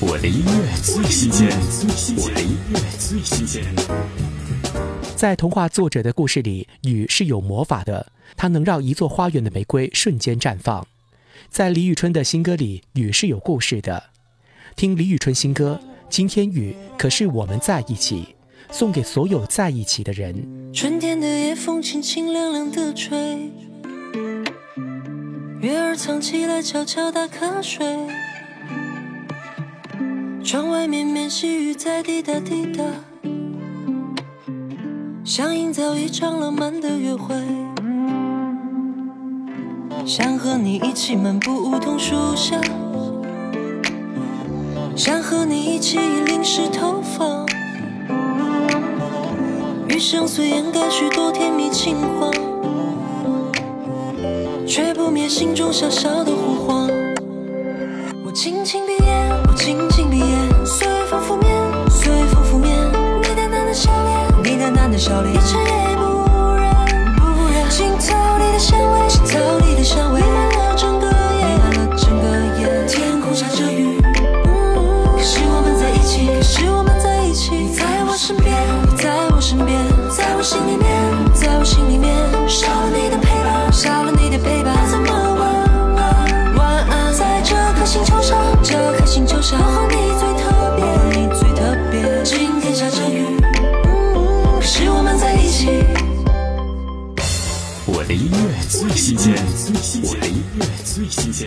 我的音乐最新鲜，我的音乐最新鲜。在童话作者的故事里，雨是有魔法的，它能让一座花园的玫瑰瞬间绽放。在李宇春的新歌里，雨是有故事的。听李宇春新歌，今天雨可是我们在一起，送给所有在一起的人。春天的夜风轻轻凉凉的吹，月儿藏起来悄悄打瞌睡。窗外绵绵细雨在滴答滴答，想营造一场浪漫的约会。想和你一起漫步梧桐树下，想和你一起淋湿头发。余生虽掩盖许多甜蜜情话，却不灭心中小小的火花。我轻轻闭的笑脸，一尘也不染，不染。青草里的香味，青草里的香味，弥漫了整个夜，弥漫了整个夜。天空下着雨，可是我们在一起，可是我们在一起。你在我身边，你在我身边，在我心里面，在我心里面。少了你的陪伴，少了你的陪伴，怎么晚安？晚安，在这颗星球上，这颗星球上，的音乐最新鲜，我的音乐最新鲜。